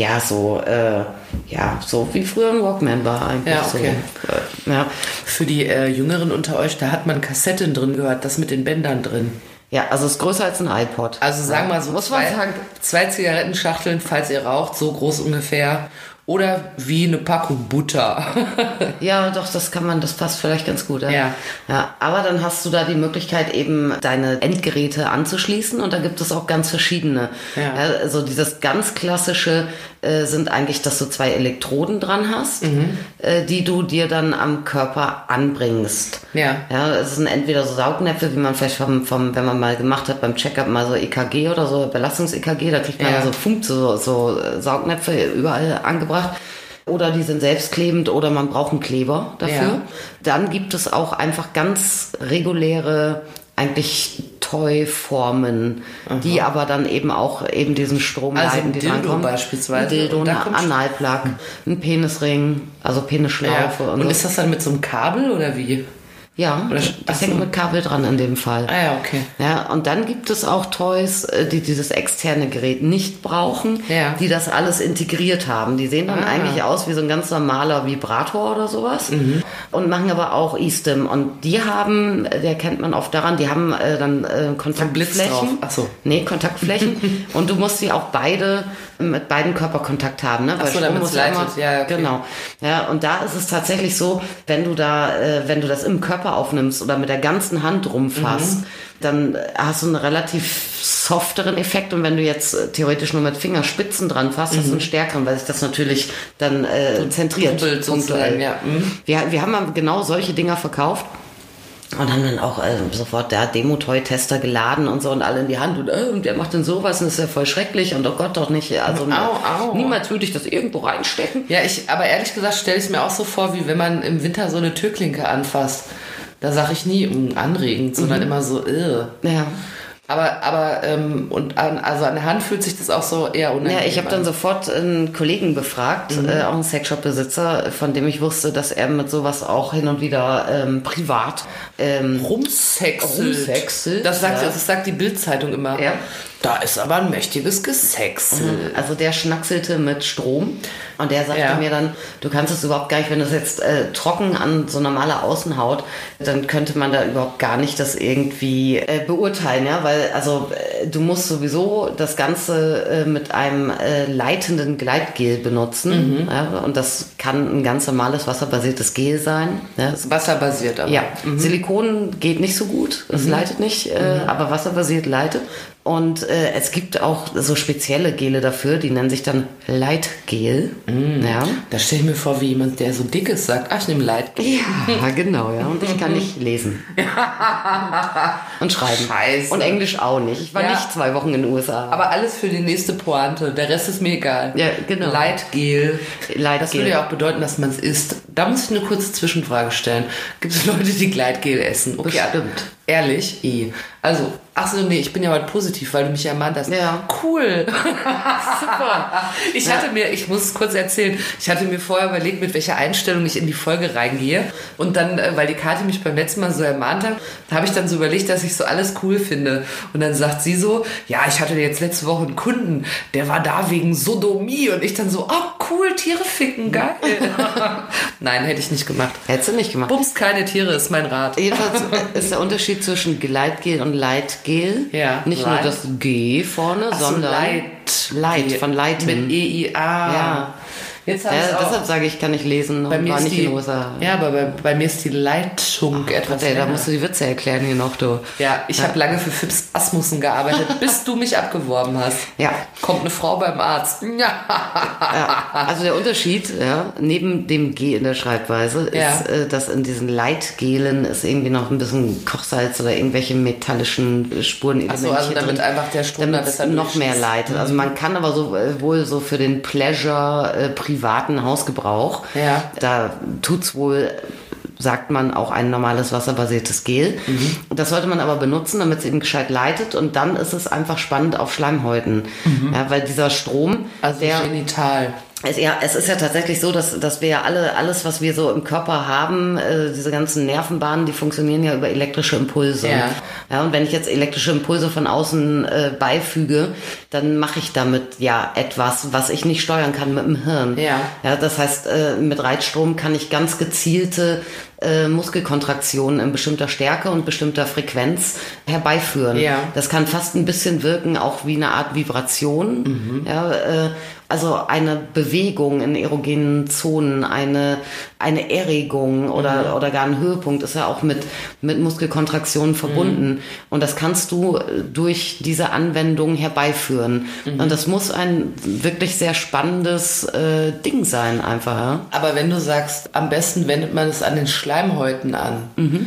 ja, so, äh, ja, so wie früher ein Walkman war eigentlich. Ja, okay. So. Äh, ja. Für die äh, Jüngeren unter euch, da hat man Kassetten drin gehört, das mit den Bändern drin. ja, also es ist größer als ein iPod. Also sagen wir mal so Muss man zwei, sagen. zwei Zigarettenschachteln, falls ihr raucht, so groß ungefähr. Oder wie eine Packung Butter. Ja, doch, das kann man, das passt vielleicht ganz gut. Ja. Ja. ja. Aber dann hast du da die Möglichkeit, eben deine Endgeräte anzuschließen und da gibt es auch ganz verschiedene. Ja. also dieses ganz klassische äh, sind eigentlich, dass du zwei Elektroden dran hast, Mhm. äh, die du dir dann am Körper anbringst. Ja. Ja, es sind entweder so Saugnäpfe, wie man vielleicht vom, vom wenn man mal gemacht hat beim Checkup mal so EKG oder so, Belastungs-EKG, da kriegt man ja, Ja. so Funk, so, so äh, Saugnäpfe überall angebracht. Oder die sind selbstklebend oder man braucht einen Kleber dafür. Ja. Dann gibt es auch einfach ganz reguläre, eigentlich Toy-Formen, die aber dann eben auch eben diesen Strom Also leiten, ein die Dildo beispielsweise. Ein Dildo, Hm. Analplug, ein Penisring, also Penisschlaufe Ja. und, Und so. ist das dann mit so einem Kabel oder wie? Ja, das ach hängt so. mit Kabel dran in dem Fall. Ah ja, okay. Ja, und dann gibt es auch Toys, äh, die dieses externe Gerät nicht brauchen, Ja. die das alles integriert haben. Die sehen dann Ah. eigentlich aus wie so ein ganz normaler Vibrator oder sowas Mhm. und machen aber auch eStim. Und die haben, der kennt man oft daran, die haben äh, dann äh. Kontaktflächen. Ach so. Nee, Kontaktflächen. und du musst sie auch beide mit beiden Körperkontakt haben. Ne? Weil so, Strom damit's muss ja immer- leitet. Ja, okay. Genau. Ja, und da ist es tatsächlich so, wenn du da, äh, wenn du das im Körper aufnimmst oder mit der ganzen Hand rumfasst, Mhm. dann hast du einen relativ softeren Effekt und wenn du jetzt äh, theoretisch nur mit Fingerspitzen dran fasst, hast du einen stärkeren, weil sich das natürlich dann äh, zentriert. Punktuell. ja. Mhm. Wir, wir haben mal genau solche Dinger verkauft. Und haben dann auch äh, sofort der Demo-Toy-Tester geladen und so und alle in die Hand und, äh, und der macht denn sowas und das ist ja voll schrecklich und oh Gott doch nicht. Also Au, au. niemals würde ich das irgendwo reinstecken. Ja, ich, aber ehrlich gesagt stelle ich mir auch so vor, wie wenn man im Winter so eine Türklinke anfasst. Da sage ich nie anregend, sondern Mhm. immer so, äh. Ja. Aber, aber, ähm, und an, also an der Hand fühlt sich das auch so eher unangenehm Ja, ich habe dann an. sofort einen Kollegen befragt, äh, auch einen Sexshop-Besitzer, von dem ich wusste, dass er mit sowas auch hin und wieder ähm, privat ähm, rumsexelt. Rumsexelt, Das sagt, ja. das sagt die Bildzeitung immer. Ja. Da ist aber ein mächtiges Gesexel. Also der schnackselte mit Strom und der sagte Ja. mir dann, du kannst es überhaupt gar nicht, wenn du es jetzt äh, trocken an so normaler Außenhaut, dann könnte man da überhaupt gar nicht das irgendwie äh, beurteilen, ja, weil also äh, du musst sowieso das Ganze äh, mit einem äh, leitenden Gleitgel benutzen ja, und das kann ein ganz normales wasserbasiertes Gel sein. Ja. Das ist wasserbasiert aber. Ja, Silikon geht nicht so gut, es leitet nicht, äh, aber wasserbasiert leitet. Und äh, es gibt auch so spezielle Gele dafür, die nennen sich dann Leitgel. Ja. Da stelle ich mir vor, wie jemand, der so dick ist, sagt, ach, ich nehme Leitgel. ja, genau, ja. Und ich kann nicht lesen. Und schreiben. Scheiße. Und Englisch auch nicht. Ich war Ja. nicht zwei Wochen in den USA. Aber alles für die nächste Pointe. Der Rest ist mir egal. Ja, genau. Leitgel. Leitgel. Das würde ja auch bedeuten, dass man es isst. Da muss ich eine kurze Zwischenfrage stellen. Gibt es Leute, die Gleitgel essen? Bestimmt. Ehrlich? Eh. Also, ach so, nee, ich bin ja heute positiv, weil du mich ermahnt hast. Ja. Cool. Super. Ich Ja. hatte mir, ich muss es kurz erzählen, ich hatte mir vorher überlegt, mit welcher Einstellung ich in die Folge reingehe. Und dann, äh, weil die Kathi mich beim letzten Mal so ermahnt hat, habe ich dann so überlegt, dass ich so alles cool finde. Und dann sagt sie so, ja, ich hatte jetzt letzte Woche einen Kunden, der war da wegen Sodomie. Und ich dann so, oh cool, Tiere ficken, geil. Nein, hätte ich nicht gemacht. Hättest du nicht gemacht. Bums keine Tiere, ist mein Rat. Jedenfalls ist der Unterschied zwischen Gleitgel und Leitgel. Ja, Nicht nur Leit. das G vorne, Ach so, sondern Leit. Leit von Leiten. Mit E-I-A. Ja. Jetzt Ja, deshalb sage ich, kann ich lesen und bei mir war nicht die, in USA. Ja, aber bei, bei mir ist die Leitung etwas Ey, da musst du die Witze erklären hier noch, du. Ja, ich habe lange für Fips Asmussen gearbeitet, bis du mich abgeworben hast. Ja. Kommt eine Frau beim Arzt. Ja. Ja, also der Unterschied, ja, neben dem G in der Schreibweise, ist, Ja. äh, dass in diesen Leitgelen ist irgendwie noch ein bisschen Kochsalz oder irgendwelche metallischen Spuren. Ach so, also damit einfach der Strom da damit noch mehr leitet. Also man kann aber so äh, wohl so für den Pleasure äh, privaten Hausgebrauch, Ja. da tut's wohl sagt man auch ein normales wasserbasiertes Gel. Mhm. Das sollte man aber benutzen, damit es eben gescheit leitet und dann ist es einfach spannend auf Schleimhäuten. Ja, weil dieser Strom, Mhm. Also der genital. Es, ja, es ist ja tatsächlich so, dass, dass wir ja alle, alles, was wir so im Körper haben, äh, diese ganzen Nervenbahnen, die funktionieren ja über elektrische Impulse. Ja. ja und wenn ich jetzt elektrische Impulse von außen äh, beifüge, dann mache ich damit ja etwas, was ich nicht steuern kann mit dem Hirn. Ja. ja das heißt, äh, mit Reitstrom kann ich ganz gezielte äh, Muskelkontraktionen in bestimmter Stärke und bestimmter Frequenz herbeiführen. Ja. Das kann fast ein bisschen wirken, auch wie eine Art Vibration. Ja, äh, also eine Bewegung in erogenen Zonen, eine, eine Erregung oder, oder gar ein Höhepunkt ist ja auch mit, mit Muskelkontraktionen verbunden. Und das kannst du äh, durch diese Anwendung herbeiführen. Und das muss ein wirklich sehr spannendes äh, Ding sein, einfach. Ja? Aber wenn du sagst, am besten wendet man es an den Schleimhäuten an, Mhm.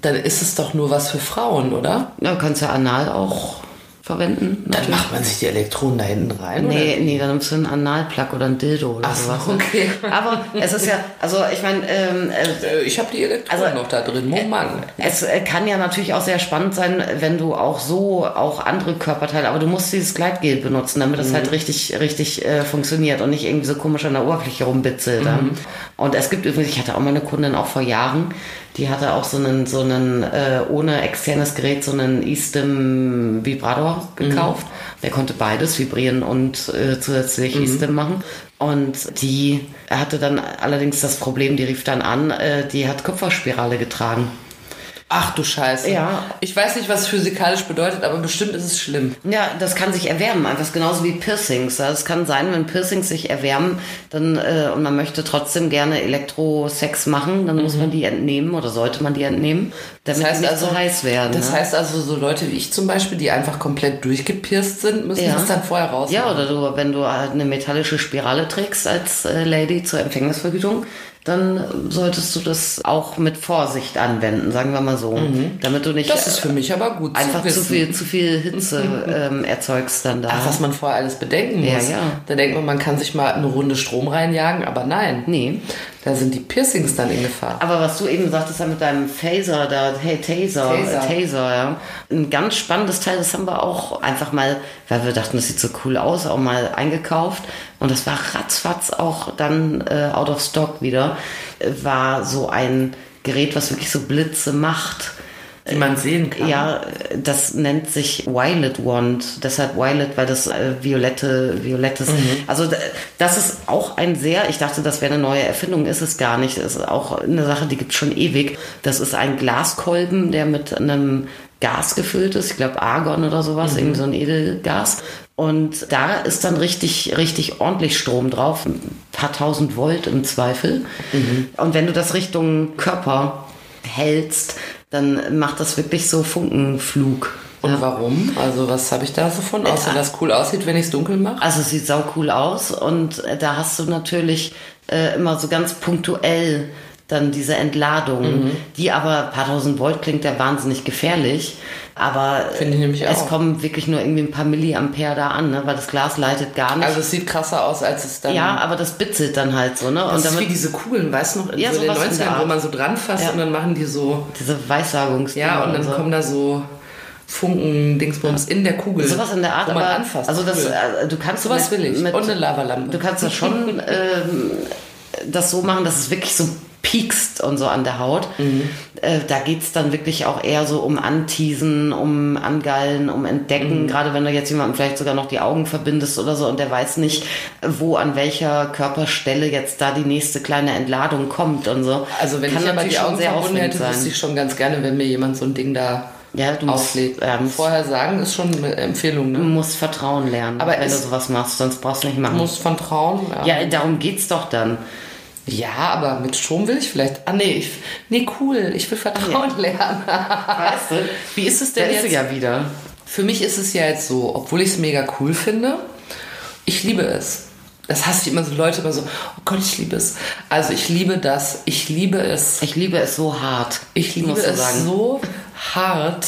dann ist es doch nur was für Frauen, oder? Ja, du kannst ja anal auch verwenden. Dann macht man sich die Elektronen da hinten rein, Nee, nee, dann nimmst du einen Analplug oder ein Dildo oder Ach so, sowas. okay. Aber es ist ja, also ich meine, ähm, äh, oder? Äh, Ich habe die Elektronen Also, noch da drin. Oh Mann. es äh, kann ja natürlich auch sehr spannend sein, wenn du auch so auch andere Körperteile, aber du musst dieses Gleitgel benutzen, damit das halt richtig, richtig äh, funktioniert und nicht irgendwie so komisch an der Oberfläche rumbitzelt. dann. Und es gibt übrigens, ich hatte auch mal eine Kundin auch vor Jahren, die hatte auch so einen, so einen äh, ohne externes Gerät, so einen E-Stim Vibrator gekauft. Der konnte beides, vibrieren und äh, zusätzlich E-Stim machen. Und die hatte dann allerdings das Problem, die rief dann an, äh, die hat Kupferspirale getragen. Ach du Scheiße. Ja. Ich weiß nicht, was physikalisch bedeutet, aber bestimmt ist es schlimm. Ja, das kann sich erwärmen, einfach genauso wie Piercings. Es kann sein, wenn Piercings sich erwärmen, dann äh, und man möchte trotzdem gerne Elektrosex machen, dann muss man die entnehmen oder sollte man die entnehmen, damit Mhm. Das heißt die nicht also, zu heiß werden. Das ne? heißt also, so Leute wie ich zum Beispiel, die einfach komplett durchgepierst sind, müssen Ja. das dann vorher raus. Ja, oder du, wenn du halt eine metallische Spirale trägst als äh, Lady zur Empfängnisvergütung, dann solltest du das auch mit Vorsicht anwenden, sagen wir mal so, damit du nicht Mhm. Das ist für mich aber gut einfach zu zu viel, zu viel Hitze ähm, erzeugst dann da. Ach, was man vorher alles bedenken Ja, muss. ja. Da denkt man, man kann sich mal eine Runde Strom reinjagen, aber nein. Nee. Da sind die Piercings dann in Gefahr. Aber was du eben sagtest ja mit deinem Phaser da, hey Taser, Taser. Taser, Taser ja. Ein ganz spannendes Teil, das haben wir auch einfach mal, weil wir dachten, das sieht so cool aus, auch mal eingekauft. Und das war ratzfatz auch dann äh, out of stock wieder. Äh, War so ein Gerät, was wirklich so Blitze macht. Die man sehen kann. Ja, das nennt sich Violet Wand. Deshalb Violet, weil das äh, violette, violettes. Also d- das ist auch ein sehr, ich dachte, das wäre eine neue Erfindung, ist es gar nicht. Das ist auch eine Sache, die gibt schon ewig. Das ist ein Glaskolben, der mit einem Gas gefüllt ist. Ich glaube Argon oder sowas, irgendwie so ein Edelgas. Und da ist dann richtig, richtig ordentlich Strom drauf. Ein paar tausend Volt im Zweifel. Und wenn du das Richtung Körper hältst, dann macht das wirklich so Funkenflug. Und warum? Also was habe ich da so von? Außer dass cool aussieht, wenn ich es dunkel mache? Also es sieht sau cool aus und äh, da hast du natürlich äh, immer so ganz punktuell dann diese Entladung, Mhm. die aber ein paar tausend Volt klingt ja wahnsinnig gefährlich. Aber es auch. kommen wirklich nur irgendwie ein paar Milliampere da an, ne? weil das Glas leitet gar nicht. Also es sieht krasser aus, als es dann... ja, aber das bitzelt dann halt so, ne? das Und ist wie diese Kugeln, weißt du noch, in Ja, so den sowas in der 90ern, wo man so dran fasst Ja. und dann machen die so... diese Weissagungsdinger Ja, und dann so. kommen da so Funken, Dingsbums in der Kugel. Sowas in der Art, wo man aber anfasst. also das, äh, du kannst Sowas mit, will ich. Mit, und eine Lavalampe. du kannst das schon ähm, das so machen, dass es wirklich so piekst und so an der Haut. Mhm. Äh, da geht's dann wirklich auch eher so um Anteasen, um Angallen, um Mhm. Entdecken. Gerade wenn du jetzt jemandem vielleicht sogar noch die Augen verbindest oder so und der weiß nicht, wo an welcher Körperstelle jetzt da die nächste kleine Entladung kommt und so. Also wenn Kann ich aber die Augen sehr verbunden hätte, sein. wüsste ich schon ganz gerne, wenn mir jemand so ein Ding da Ja, du musst, ja, musst, Vorher sagen ist schon eine Empfehlung, du ne? musst Vertrauen lernen, Aber wenn du sowas machst, sonst brauchst du nicht machen. Muss von Trauen. Ja. Ja, darum geht's doch dann. Ja, aber mit Strom will ich vielleicht. Ah, nee, ich, nee, cool. Ich will Vertrauen lernen. Weißt du? Wie ist es Da denn ist jetzt? sie ja wieder. Für mich ist es ja jetzt so, obwohl ich es mega cool finde, ich liebe es. Das hasse ich immer so Leute immer so, oh Gott, ich liebe es. Also ich liebe das, ich liebe es. Ich liebe es so hart. Ich liebe es sagen. so hart,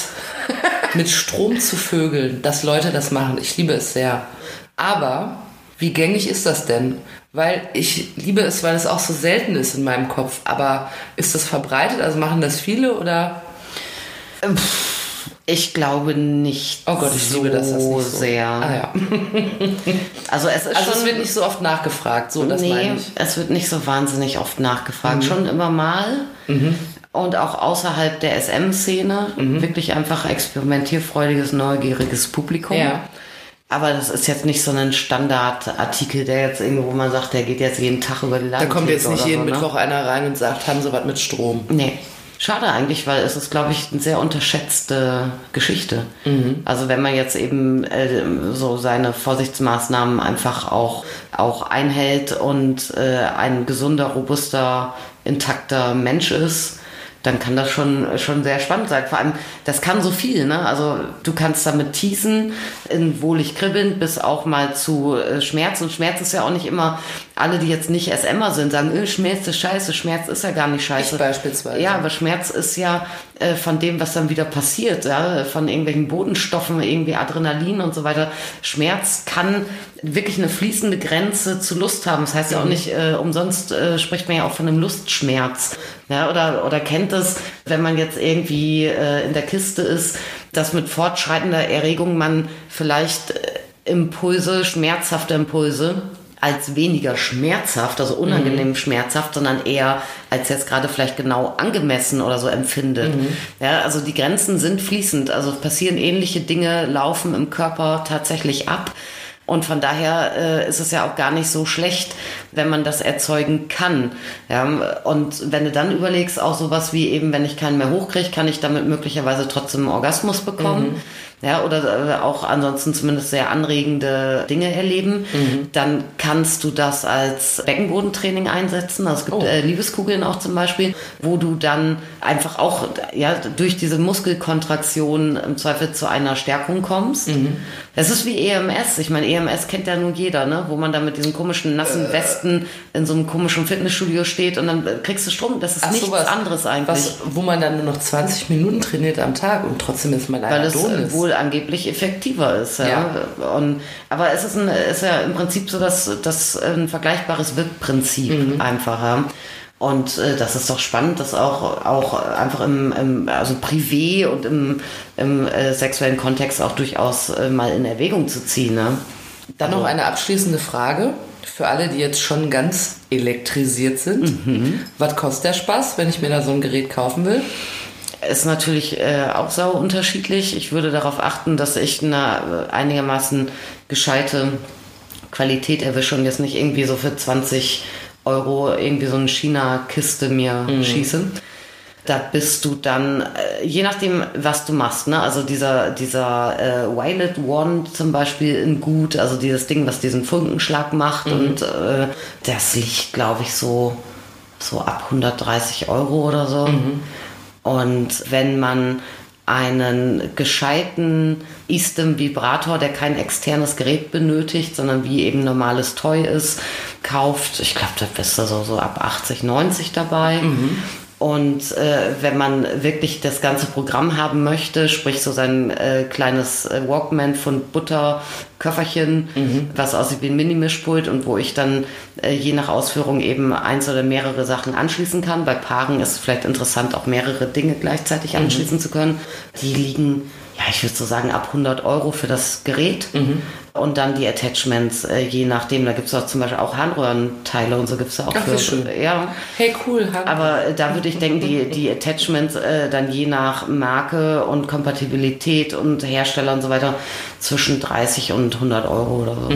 mit Strom zu vögeln, dass Leute das machen. Ich liebe es sehr. Aber wie gängig ist das denn? Weil ich liebe es, weil es auch so selten ist in meinem Kopf. Aber ist das verbreitet? Also machen das viele oder? Ich glaube nicht. Oh Gott, ich so liebe das, das nicht so. sehr. Ah ja. Also es ist Also schon es wird nicht so oft nachgefragt, so das nee, meine ich. es wird nicht so wahnsinnig oft nachgefragt. Mhm. Schon immer mal. Und auch außerhalb der SM-Szene. Mhm. Wirklich einfach experimentierfreudiges, neugieriges Publikum. Ja. Aber das ist jetzt nicht so ein Standardartikel, der jetzt irgendwo, wo man sagt, der geht jetzt jeden Tag über die Da kommt jetzt nicht jeden so, ne? Mittwoch einer rein und sagt, haben Sie was mit Strom? Nee. Schade eigentlich, weil es ist, glaube ich, eine sehr unterschätzte Geschichte. Also wenn man jetzt eben äh, so seine Vorsichtsmaßnahmen einfach auch, auch einhält und äh, ein gesunder, robuster, intakter Mensch ist, dann kann das schon, schon sehr spannend sein. Vor allem, das kann so viel, ne? Also du kannst damit teasen, in wohlig kribbelnd bis auch mal zu äh, Schmerz. Und Schmerz ist ja auch nicht immer, alle, die jetzt nicht SMer sind, sagen, äh, Schmerz ist scheiße, Schmerz ist ja gar nicht scheiße. Ich beispielsweise. Ja, aber Schmerz ist ja äh, von dem, was dann wieder passiert, ja, von irgendwelchen Bodenstoffen, irgendwie Adrenalin und so weiter. Schmerz kann wirklich eine fließende Grenze zu Lust haben. Das heißt ja auch nicht, äh, umsonst äh, spricht man ja auch von einem Lustschmerz. Ja, oder, oder kennt es, wenn man jetzt irgendwie äh, in der Kiste ist, dass mit fortschreitender Erregung man vielleicht äh, Impulse, schmerzhafte Impulse, als weniger schmerzhaft, also unangenehm schmerzhaft, sondern eher als jetzt gerade vielleicht genau angemessen oder so empfindet. Ja, also die Grenzen sind fließend, also passieren ähnliche Dinge, laufen im Körper tatsächlich ab. Und von daher äh, ist es ja auch gar nicht so schlecht, wenn man das erzeugen kann. Ja, und wenn du dann überlegst, auch sowas wie eben, wenn ich keinen mehr hochkriege, kann ich damit möglicherweise trotzdem einen Orgasmus bekommen. Ja, oder äh, auch ansonsten zumindest sehr anregende Dinge erleben, dann kannst du das als Beckenbodentraining einsetzen. Also es gibt Oh. äh, Liebeskugeln auch zum Beispiel, wo du dann einfach auch ja, durch diese Muskelkontraktion im Zweifel zu einer Stärkung kommst. Das ist wie EMS. Ich meine, EMS kennt ja nun jeder, ne? wo man dann mit diesen komischen nassen Äh. Westen in so einem komischen Fitnessstudio steht und dann kriegst du Strom. Das ist Ach, nichts sowas, anderes eigentlich. Was, wo man dann nur noch 20 Minuten trainiert am Tag und trotzdem ist man weil leider es äh, angeblich effektiver ist. Ja. Und, aber es ist, ein, ist ja im Prinzip so, dass das ein vergleichbares Wirkprinzip einfach. Ja. Und äh, das ist doch spannend, das auch, auch einfach im, im also privé und im, im äh, sexuellen Kontext auch durchaus äh, mal in Erwägung zu ziehen. Ne? Dann noch eine abschließende Frage für alle, die jetzt schon ganz elektrisiert sind. Mhm. Was kostet der Spaß, wenn ich mir da so ein Gerät kaufen will? Ist natürlich äh, auch sau unterschiedlich. Ich würde darauf achten, dass ich eine äh, einigermaßen gescheite Qualität erwische und jetzt nicht irgendwie so für 20 Euro irgendwie so eine China-Kiste mir schieße. Da bist du dann, äh, je nachdem, was du machst, ne? Also dieser, dieser äh, Violet One zum Beispiel in gut, also dieses Ding, was diesen Funkenschlag macht und äh, das liegt, glaube ich, so, so ab 130 Euro oder so. Und wenn man einen gescheiten Eastem Vibrator, der kein externes Gerät benötigt, sondern wie eben normales Toy ist, kauft, ich glaube, da bist du so, so ab 80, 90 dabei. Und äh, wenn man wirklich das ganze Programm haben möchte, sprich so sein äh, kleines äh, Walkman von Butter, Köfferchen, was aussieht wie ein Mini-Mischpult und wo ich dann äh, je nach Ausführung eben eins oder mehrere Sachen anschließen kann. Bei Paaren ist es vielleicht interessant, auch mehrere Dinge gleichzeitig anschließen zu können. Die liegen, ja, ich würde so sagen, ab 100 Euro für das Gerät. Und dann die Attachments, äh, je nachdem. Da gibt es auch zum Beispiel auch Harnröhrenteile und so gibt es auch Ach, für. schön. Ja. Hey, cool. Haben- Aber äh, da würde ich denken, die, die Attachments äh, dann je nach Marke und Kompatibilität und Hersteller und so weiter zwischen 30 und 100 Euro oder so.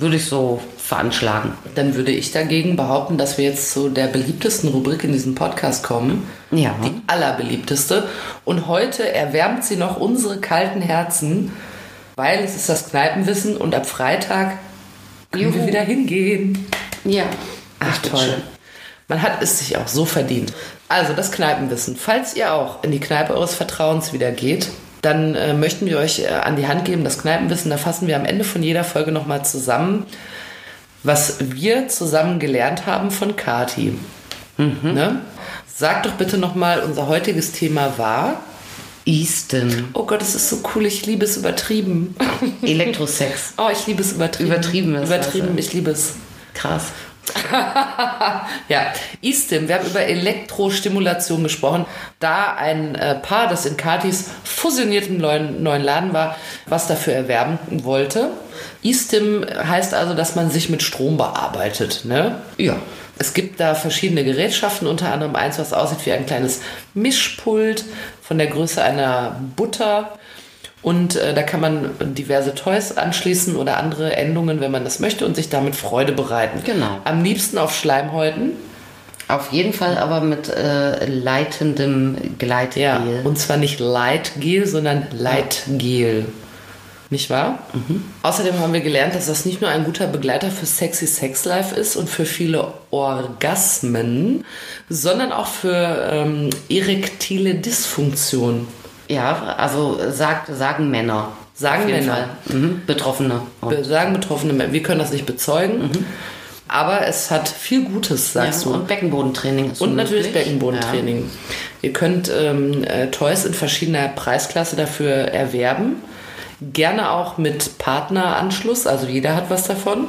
Würde ich so veranschlagen. Dann würde ich dagegen behaupten, dass wir jetzt zu der beliebtesten Rubrik in diesem Podcast kommen. Ja. Die allerbeliebteste. Und heute erwärmt sie noch unsere kalten Herzen, weil es ist das Kneipenwissen und ab Freitag können wir Juhu. wieder hingehen. Ja. Ach toll. schön. Man hat es sich auch so verdient. Also das Kneipenwissen. Falls ihr auch in die Kneipe eures Vertrauens wieder geht, dann äh, möchten wir euch äh, an die Hand geben, das Kneipenwissen. Da fassen wir am Ende von jeder Folge nochmal zusammen, was wir zusammen gelernt haben von Kati. Ne? Sag doch bitte nochmal, unser heutiges Thema war. Easton. Oh Gott, es ist so cool, ich liebe es übertrieben. Elektrosex. Oh, ich liebe es übertrieben. Übertrieben ist das, Übertrieben, ja. ich liebe es. Krass. Ja, eStim, wir haben über Elektrostimulation gesprochen. Da ein äh, Paar, das in Katis fusionierten neuen, neuen Laden war, was dafür erwerben wollte. eStim heißt also, dass man sich mit Strom bearbeitet. Ne? Ja. Es gibt da verschiedene Gerätschaften, unter anderem eins, was aussieht wie ein kleines Mischpult von der Größe einer Butter. Und äh, da kann man diverse Toys anschließen oder andere Endungen, wenn man das möchte, und sich damit Freude bereiten. Genau. Am liebsten auf Schleimhäuten. Auf jeden Fall aber mit äh, leitendem Gleitgel. Ja, und zwar nicht Lightgel, sondern Lightgel. Nicht wahr? Außerdem haben wir gelernt, dass das nicht nur ein guter Begleiter für Sexy Sex Life ist und für viele Orgasmen, sondern auch für ähm, erektile Dysfunktion. ja, also sagt, sagen Männer. Sagen Männer. Mhm. Betroffene. Wir sagen betroffene Männer, wir können das nicht bezeugen, aber es hat viel Gutes, sagst ja, du. Und Beckenbodentraining ist Und natürlich möglich. Beckenbodentraining. Ihr könnt ähm, äh, Toys in verschiedener Preisklasse dafür erwerben. Gerne auch mit Partneranschluss, also jeder hat was davon.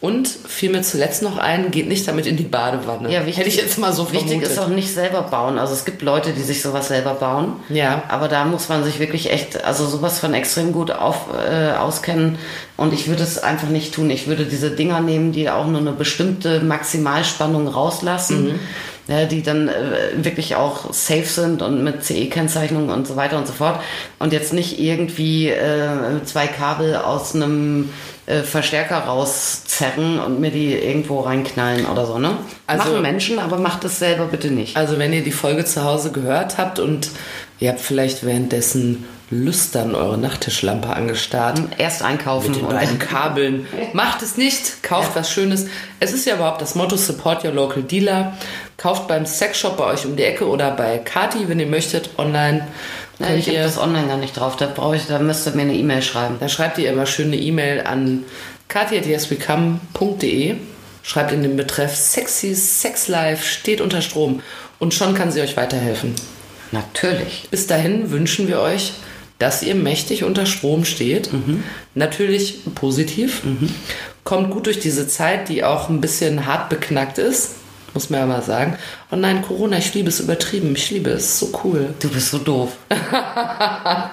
Und fiel mir zuletzt noch ein, geht nicht damit in die Badewanne. Ja, wichtig, Hätte ich jetzt mal so Wichtig vermutet. ist auch nicht selber bauen. Also es gibt Leute, die sich sowas selber bauen. Ja. Aber da muss man sich wirklich echt, also sowas von extrem gut auf, äh, auskennen. Und ich würde es einfach nicht tun. Ich würde diese Dinger nehmen, die auch nur eine bestimmte Maximalspannung rauslassen. Mhm. Ja, die dann äh, wirklich auch safe sind und mit CE-Kennzeichnung und so weiter und so fort. Und jetzt nicht irgendwie äh, zwei Kabel aus einem äh, Verstärker rauszerren und mir die irgendwo reinknallen oder so, ne? Also- Machen Menschen, aber macht es selber bitte nicht. Also wenn ihr die Folge zu Hause gehört habt und ihr habt vielleicht währenddessen lüstern eure Nachttischlampe angestarrt, Erst einkaufen mit den und beiden Kabeln. Macht es nicht, kauft was Schönes. Es ist ja überhaupt das Motto Support Your Local Dealer. Kauft beim Sexshop bei euch um die Ecke oder bei Kati, wenn ihr möchtet, online. Ja, Könnt ich habe das online gar nicht drauf. Da brauche ich, da müsst ihr mir eine E-Mail schreiben. da schreibt ihr immer schön eine E-Mail an kati.yeswecome.de. Schreibt in den Betreff Sexy Sex Life steht unter Strom. Und schon kann sie euch weiterhelfen. Natürlich. Bis dahin wünschen wir euch, dass ihr mächtig unter Strom steht. Natürlich positiv. Kommt gut durch diese Zeit, die auch ein bisschen hart beknackt ist. Muss man ja mal sagen. Oh nein, Corona, ich liebe es übertrieben. Ich liebe es. So cool. Du bist so doof.